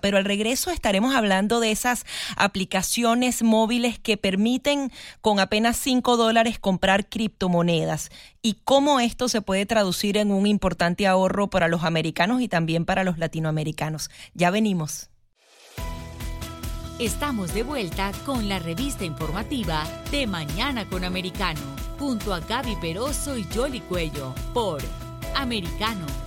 pero al regreso estaremos hablando de esas aplicaciones móviles que permiten con apenas 5 dólares comprar criptomonedas y cómo esto se puede traducir en un importante ahorro para los americanos y también para los latinoamericanos. Ya venimos. Estamos de vuelta con la revista informativa de Mañana con Americano, junto a Gaby Peroso y Jolly Cuello, por Americano.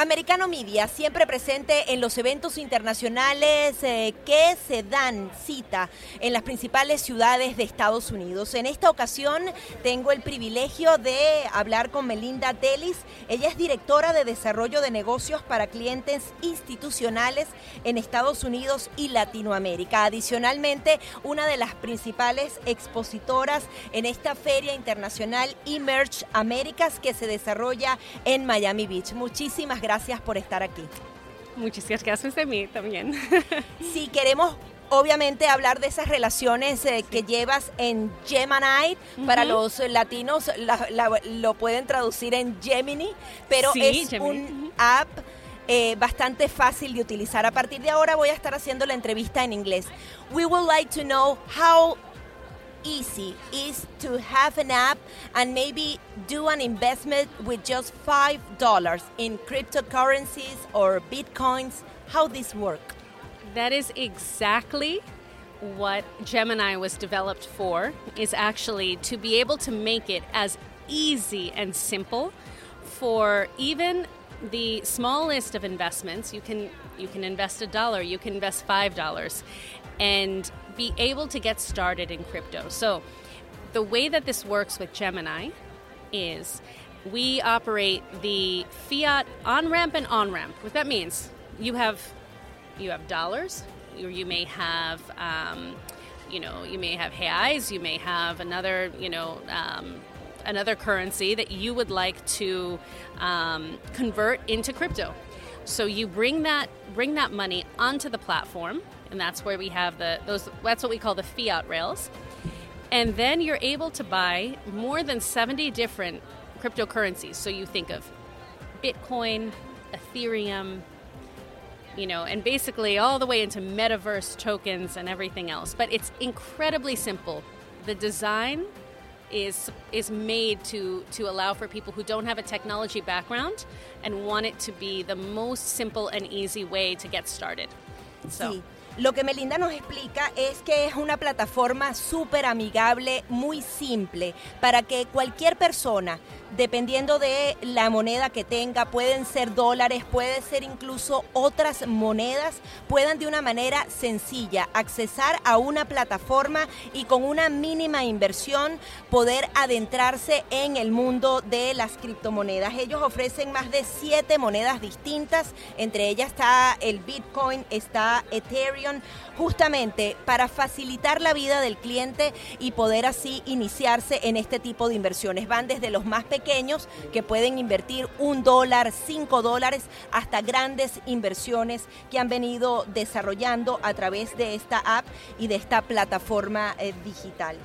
Americano Media, siempre presente en los eventos internacionales eh, que se dan cita en las principales ciudades de Estados Unidos. En esta ocasión tengo el privilegio de hablar con Melinda Tellis. Ella es directora de desarrollo de negocios para clientes institucionales en Estados Unidos y Latinoamérica. Adicionalmente, una de las principales expositoras en esta feria internacional Emerge Américas que se desarrolla en Miami Beach. Muchísimas gracias gracias por estar aquí. Muchísimas gracias de mí también. Si queremos obviamente hablar de esas relaciones eh, que llevas en Gemini. Para los latinos lo pueden traducir en Gemini, pero es un app eh, bastante fácil de utilizar. A partir de ahora voy a estar haciendo la entrevista en inglés. We would like to know how easy is to have an app and maybe do an investment with just $5 in cryptocurrencies or bitcoins? How this work? That is exactly what Gemini was developed for is actually to be able to make it as easy and simple for even the smallest of investments. You can you can invest a dollar, you can invest five dollars, and be able to get started in crypto. So, the way that this works with Gemini is we operate the fiat on ramp and on ramp. What that means, you have you have dollars, or you may have um, you know you may have reais, you may have another you know um, another currency that you would like to um, convert into crypto. So you bring that bring that money onto the platform and that's where we have the those that's what we call the fiat rails. And then you're able to buy more than 70 different cryptocurrencies. So you think of Bitcoin, Ethereum, you know, and basically all the way into metaverse tokens and everything else. But it's incredibly simple. The design is is made to to allow for people who don't have a technology background and want it to be the most simple and easy way to get started. So. Sí. Lo que Melinda nos explica es que es una plataforma súper amigable, muy simple, para que cualquier persona dependiendo de la moneda que tenga, pueden ser dólares, puede ser incluso otras monedas, puedan de una manera sencilla accesar a una plataforma y con una mínima inversión poder adentrarse en el mundo de las criptomonedas. Ellos ofrecen más de siete monedas distintas, entre ellas está el Bitcoin, está Ethereum, justamente para facilitar la vida del cliente y poder así iniciarse en este tipo de inversiones. Van desde los más pequeños que pueden invertir un dólar, cinco dólares, hasta grandes inversiones que han venido desarrollando a través de esta app y de esta plataforma eh, digital.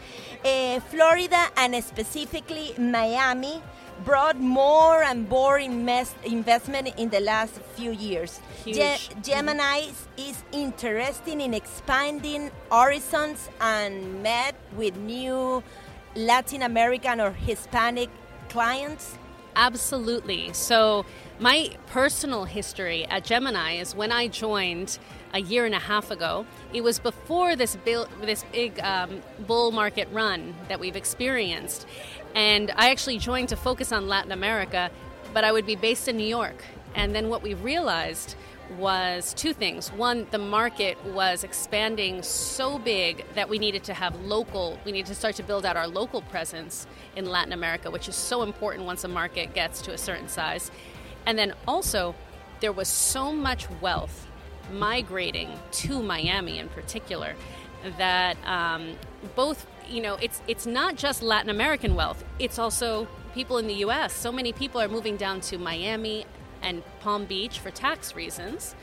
Eh, Florida and specifically Miami brought more and more investment in the last few years. Ge- Gemini is interested in expanding horizons and met with new Latin American or Hispanic clients. Absolutely. So, my personal history at Gemini is when I joined a year and a half ago. It was before this, this big um, bull market run that we've experienced. And I actually joined to focus on Latin America, but I would be based in New York. And then what we realized was two things. One, the market was expanding so big that we needed to have local, we needed to start to build out our local presence in Latin America, which is so important once a market gets to a certain size. And then also, there was so much wealth migrating to Miami in particular that um, both you know it's it's not just Latin American wealth it's also people in the US so many people are moving down to Miami and Palm Beach for tax reasons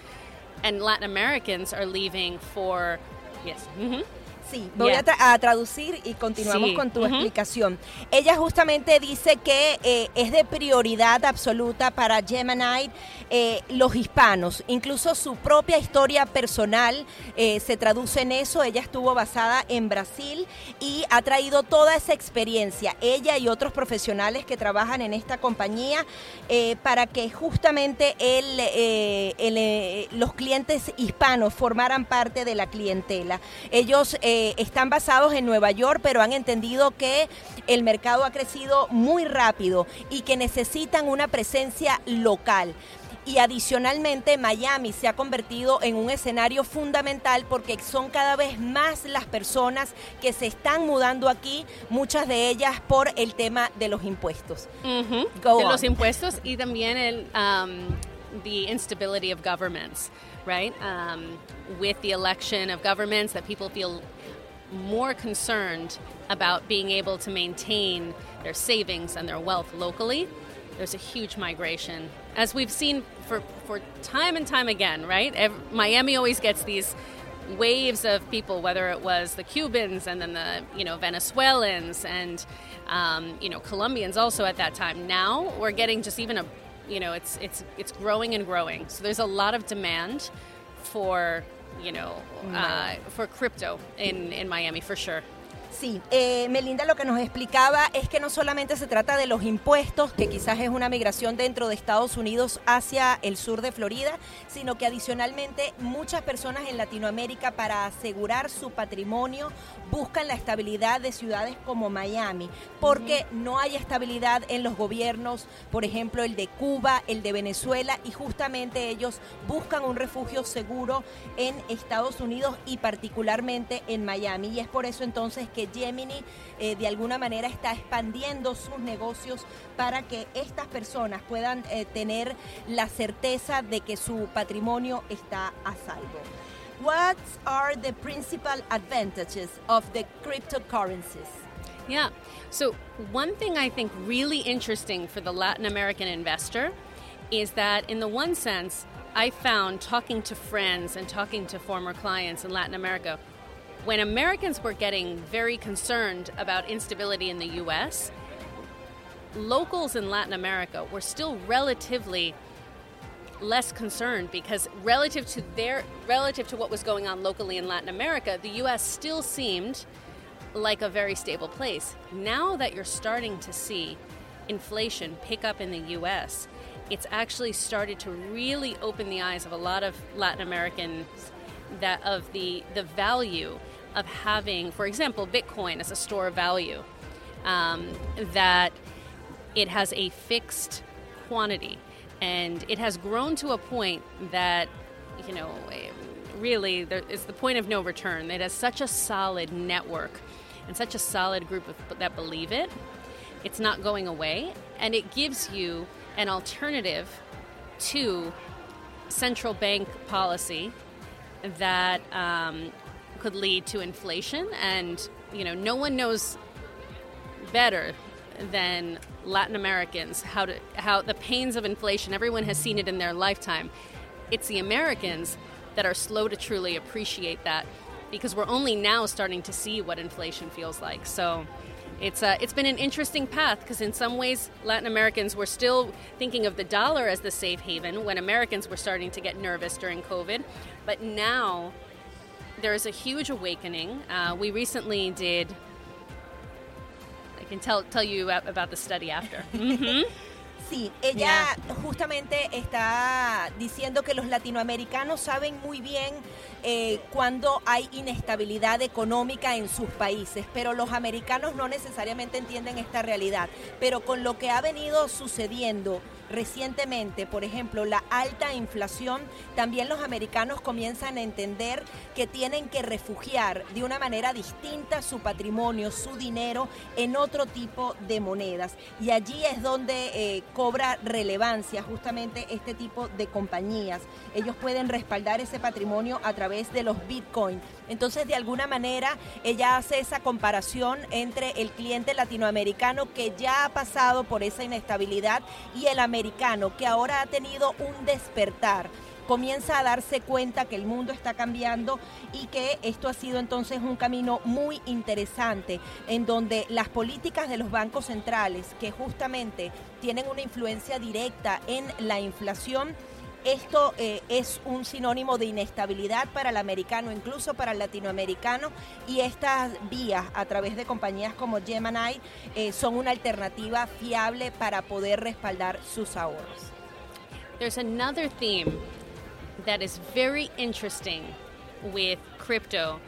and Latin Americans are leaving for yes mm-hmm. Sí, voy a, traducir y continuamos con tu explicación. Ella justamente dice que eh, es de prioridad absoluta para Gemini eh, los hispanos. Incluso su propia historia personal eh, se traduce en eso. Ella estuvo basada en Brasil y ha traído toda esa experiencia, ella y otros profesionales que trabajan en esta compañía, para que justamente los clientes hispanos formaran parte de la clientela. Ellos están basados en Nueva York, pero han entendido que el mercado ha crecido muy rápido y que necesitan una presencia local. Y adicionalmente Miami se ha convertido en un escenario fundamental porque son cada vez más las personas que se están mudando aquí, muchas de ellas por el tema de los impuestos. de los impuestos y también el um, the instability of governments, right? Um, with the election of governments that people feel more concerned about being able to maintain their savings and their wealth locally, there's a huge migration. As we've seen for, for time and time again, right? Every, Miami always gets these waves of people, whether it was the Cubans and then the you know Venezuelans and um, you know Colombians also at that time. Now we're getting just even a you know it's it's it's growing and growing. So there's a lot of demand for you know, uh, for crypto in, in Miami for sure. Sí, eh, Melinda lo que nos explicaba es que no solamente se trata de los impuestos, que quizás es una migración dentro de Estados Unidos hacia el sur de Florida, sino que adicionalmente muchas personas en Latinoamérica para asegurar su patrimonio buscan la estabilidad de ciudades como Miami, porque no hay estabilidad en los gobiernos, por ejemplo el de Cuba, el de Venezuela, y justamente ellos buscan un refugio seguro en Estados Unidos y particularmente en Miami. Y es por eso entonces que Gemini eh, de alguna manera está expandiendo sus negocios para que estas personas puedan eh, tener la certeza de que su patrimonio está a salvo. What are the principal advantages of the cryptocurrencies? Yeah. So, one thing I think really interesting for the Latin American investor is that, in the one sense, I found talking to friends and talking to former clients in Latin America, when Americans were getting very concerned about instability in the US, locals in Latin America were still relatively less concerned because relative to their relative to what was going on locally in Latin America, the US still seemed like a very stable place. Now that you're starting to see inflation pick up in the US, it's actually started to really open the eyes of a lot of Latin Americans that of the the value of having, for example, Bitcoin as a store of value, um, that it has a fixed quantity and it has grown to a point that, you know, really there is the point of no return. It has such a solid network and such a solid group of, that believe it. It's not going away, and it gives you an alternative to central bank policy that um, could lead to inflation. And, you know, no one knows better than Latin Americans how to how the pains of inflation. Everyone has seen it in their lifetime. It's the Americans that are slow to truly appreciate that because we're only now starting to see what inflation feels like. So it's uh, it's been an interesting path because in some ways Latin Americans were still thinking of the dollar as the safe haven when Americans were starting to get nervous during COVID, but now there is a huge awakening. Uh, we recently did. I can tell tell you about the study after. Mm-hmm. Sí, ella justamente está diciendo que los latinoamericanos saben muy bien eh, cuando hay inestabilidad económica en sus países, pero los americanos no necesariamente entienden esta realidad. Pero con lo que ha venido sucediendo recientemente, por ejemplo, la alta inflación, también los americanos comienzan a entender que tienen que refugiar de una manera distinta su patrimonio, su dinero en otro tipo de monedas. Y allí es donde eh, cobra relevancia justamente este tipo de compañías. Ellos pueden respaldar ese patrimonio a través de los bitcoins. Entonces, de alguna manera, ella hace esa comparación entre el cliente latinoamericano que ya ha pasado por esa inestabilidad y el que ahora ha tenido un despertar. Comienza a darse cuenta que el mundo está cambiando y que esto ha sido entonces un camino muy interesante en donde las políticas de los bancos centrales, que justamente tienen una influencia directa en la inflación, esto eh, es un sinónimo de inestabilidad para el americano, incluso para el latinoamericano, y estas vías a través de compañías como Gemini eh, son una alternativa fiable para poder respaldar sus ahorros. There's another theme that is very interesting with crypto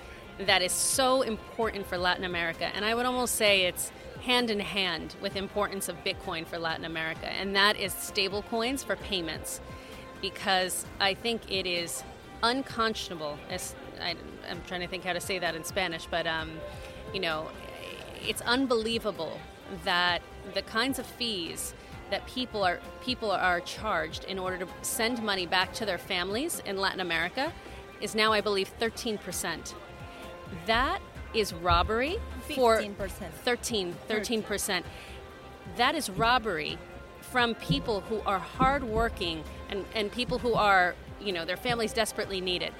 that is so important for Latin America, and I would almost say it's hand in hand with importance of Bitcoin for Latin America, and that is stablecoins for payments. Because I think it is unconscionable. As I, am trying to think how to say that in Spanish, but um, you know, it's unbelievable that the kinds of fees that people are people are charged in order to send money back to their families in Latin America is now, I believe, 13 percent. That is robbery 15%. for 13 13 percent. That is robbery from people who are hardworking and, and people who are, you know, their families desperately need it.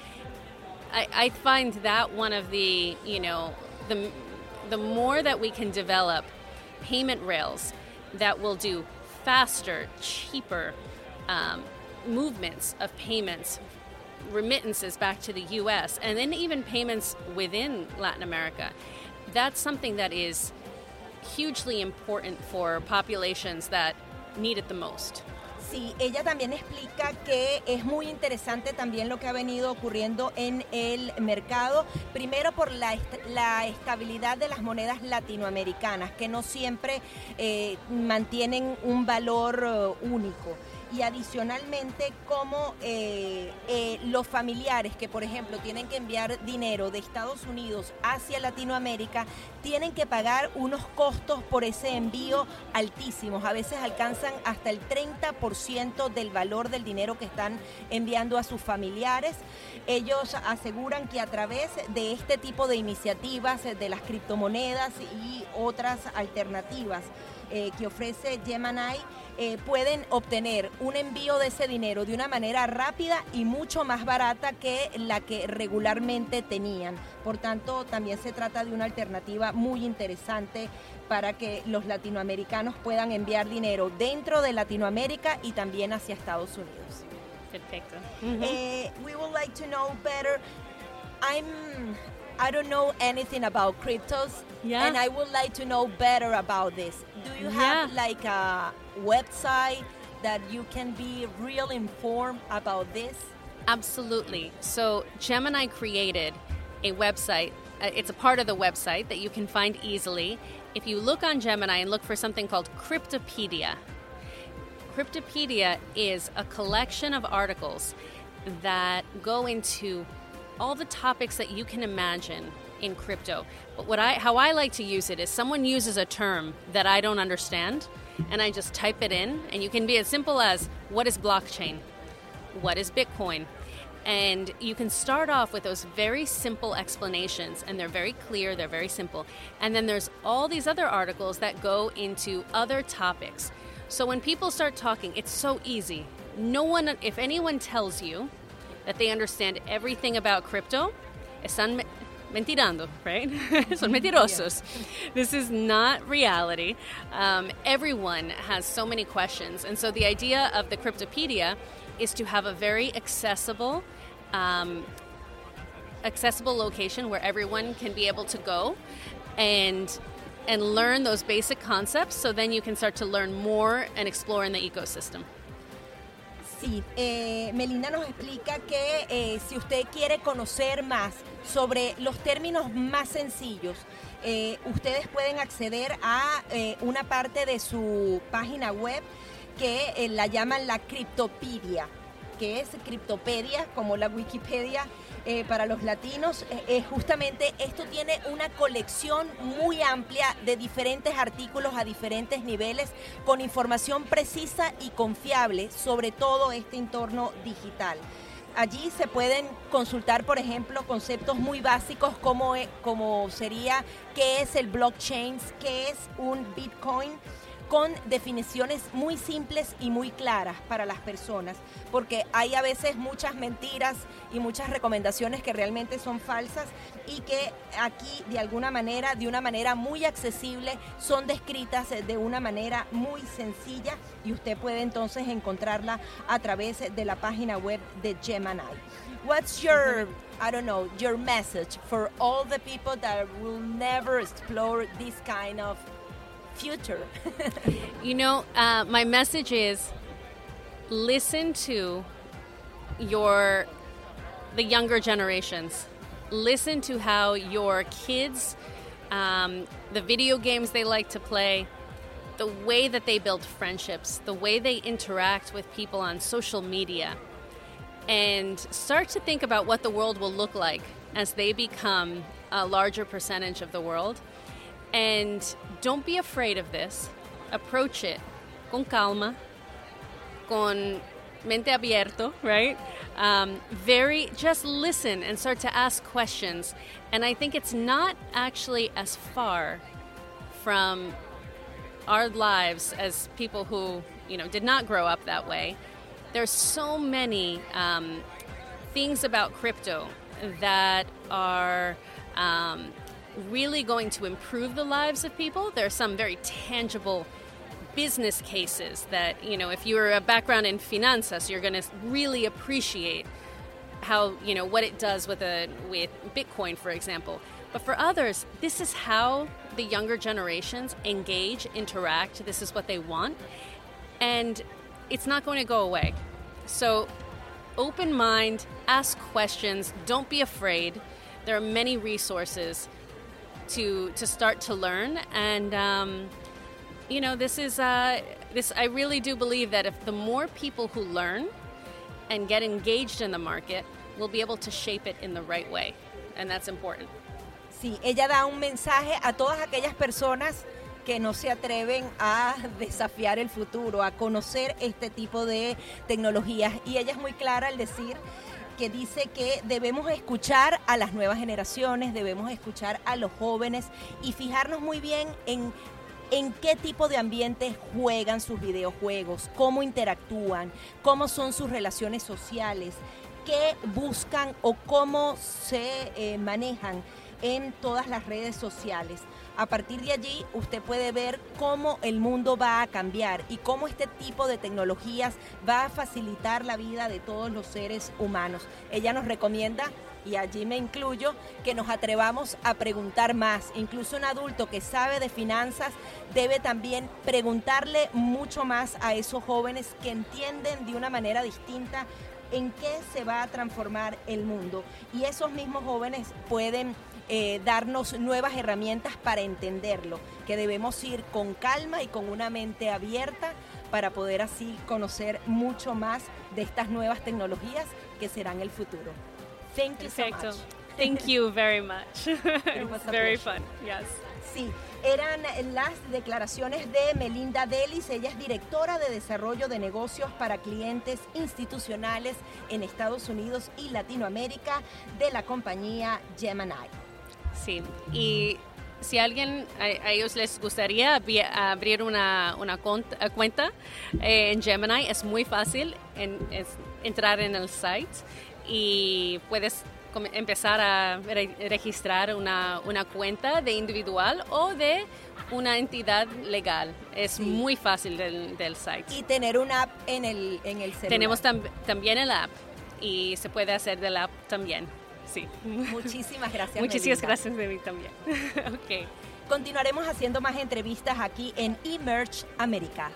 I, I find that one of the, you know, the, the more that we can develop payment rails that will do faster, cheaper um, movements of payments, remittances back to the US, and then even payments within Latin America, that's something that is hugely important for populations that need it the most. Sí, ella también explica que es muy interesante también lo que ha venido ocurriendo en el mercado, primero por la, estabilidad de las monedas latinoamericanas, que no siempre eh, mantienen un valor uh, único y adicionalmente como eh, eh, los familiares que por ejemplo tienen que enviar dinero de Estados Unidos hacia Latinoamérica tienen que pagar unos costos por ese envío altísimos, a veces alcanzan hasta el 30% del valor del dinero que están enviando a sus familiares. Ellos aseguran que a través de este tipo de iniciativas, de las criptomonedas y otras alternativas eh, que ofrece Gemini, eh, pueden obtener un envío de ese dinero de una manera rápida y mucho más barata que la que regularmente tenían. Por tanto, también se trata de una alternativa muy interesante para que los latinoamericanos puedan enviar dinero dentro de Latinoamérica y también hacia Estados Unidos. Perfecto. Eh, we would like to know better. I'm I don't know anything about cryptos, Yeah. and I would like to know better about this. Do you have Yeah. like a website that you can be real informed about this? Absolutely. So Gemini created a website. uh, It's a part of the website that you can find easily. If you look on Gemini and look for something called Cryptopedia, Cryptopedia is a collection of articles that go into all the topics that you can imagine in crypto. But what I how I like to use it is someone uses a term that I don't understand and I just type it in and you can be as simple as what is blockchain? What is Bitcoin? And you can start off with those very simple explanations, and they're very clear, they're very simple. And then there's all these other articles that go into other topics. So when people start talking, it's so easy. No one, if anyone tells you that they understand everything about crypto, mentirando, right? Son mentirosos. This is not reality. Um, everyone has so many questions. And so the idea of the Cryptopedia is to have a very accessible, um, accessible location where everyone can be able to go and and learn those basic concepts so then you can start to learn more and explore in the ecosystem. Sí, eh, Melinda nos explica que eh, si usted quiere conocer más sobre los términos más sencillos, eh, ustedes pueden acceder a una parte de su página web que la llaman la Criptopedia, que es Criptopedia, como la Wikipedia eh, para los latinos. Eh, eh, justamente esto tiene una colección muy amplia de diferentes artículos a diferentes niveles con información precisa y confiable sobre todo este entorno digital. Allí se pueden consultar, por ejemplo, conceptos muy básicos como, como sería qué es el blockchain, qué es un Bitcoin, con definiciones muy simples y muy claras para las personas, porque hay a veces muchas mentiras y muchas recomendaciones que realmente son falsas y que aquí de alguna manera, de una manera muy accesible, son descritas de una manera muy sencilla y usted puede entonces encontrarla a través de la página web de Gemini. What's your, I don't know, your message for all the people that will never explore this kind of future? you know, uh, my message is listen to your the younger generations. Listen to how your kids, um, the video games they like to play, the way that they build friendships, the way they interact with people on social media, and start to think about what the world will look like as they become a larger percentage of the world. And don't be afraid of this. Approach it con calma, con mente abierto, right? Um, very, just listen and start to ask questions. And I think it's not actually as far from our lives as people who, you know, did not grow up that way. There's so many um, things about crypto that are um, really going to improve the lives of people. There are some very tangible business cases that, you know, if you're a background in finanzas, you're going to really appreciate how, you know, what it does with a with Bitcoin, for example. But for others, this is how the younger generations engage, interact. This is what they want. And it's not going to go away. So open mind, ask questions, don't be afraid. There are many resources to to start to learn and um, you know this is uh, this I really do believe that if the more people who learn and get engaged in the market we'll be able to shape it in the right way and that's important. Sí, ella da un mensaje a todas aquellas personas que no se atreven a desafiar el futuro, a conocer este tipo de tecnologías. Y ella es muy clara al decir que dice que debemos escuchar a las nuevas generaciones, debemos escuchar a los jóvenes y fijarnos muy bien en en qué tipo de ambiente juegan sus videojuegos, cómo interactúan, cómo son sus relaciones sociales, qué buscan o cómo se eh, manejan en todas las redes sociales. A partir de allí usted puede ver cómo el mundo va a cambiar y cómo este tipo de tecnologías va a facilitar la vida de todos los seres humanos. Ella nos recomienda y allí me incluyo, que nos atrevamos a preguntar más. Incluso un adulto que sabe de finanzas debe también preguntarle mucho más a esos jóvenes que entienden de una manera distinta en qué se va a transformar el mundo. Y esos mismos jóvenes pueden eh, darnos nuevas herramientas para entenderlo, que debemos ir con calma y con una mente abierta para poder así conocer mucho más de estas nuevas tecnologías que serán el futuro. Thank you so much. Thank you very much. It was very fun. Yes. Sí, eran las declaraciones de Melinda Delis. Ella es directora de desarrollo de negocios para clientes institucionales en Estados Unidos y Latinoamérica de la compañía Gemini. Sí, y si alguien, a, ellos les gustaría abrir una, una eh, cuenta eh, en Gemini, es muy fácil entrar en el site y puedes empezar a registrar una, una, cuenta de individual o de una entidad legal. Es muy fácil del, del, site. Y tener una app en el, en el celular. Tenemos también el app y se puede hacer del app también. Sí. Muchísimas gracias. Muchísimas gracias de mí también. ok. Continuaremos haciendo más entrevistas aquí en Emerge América.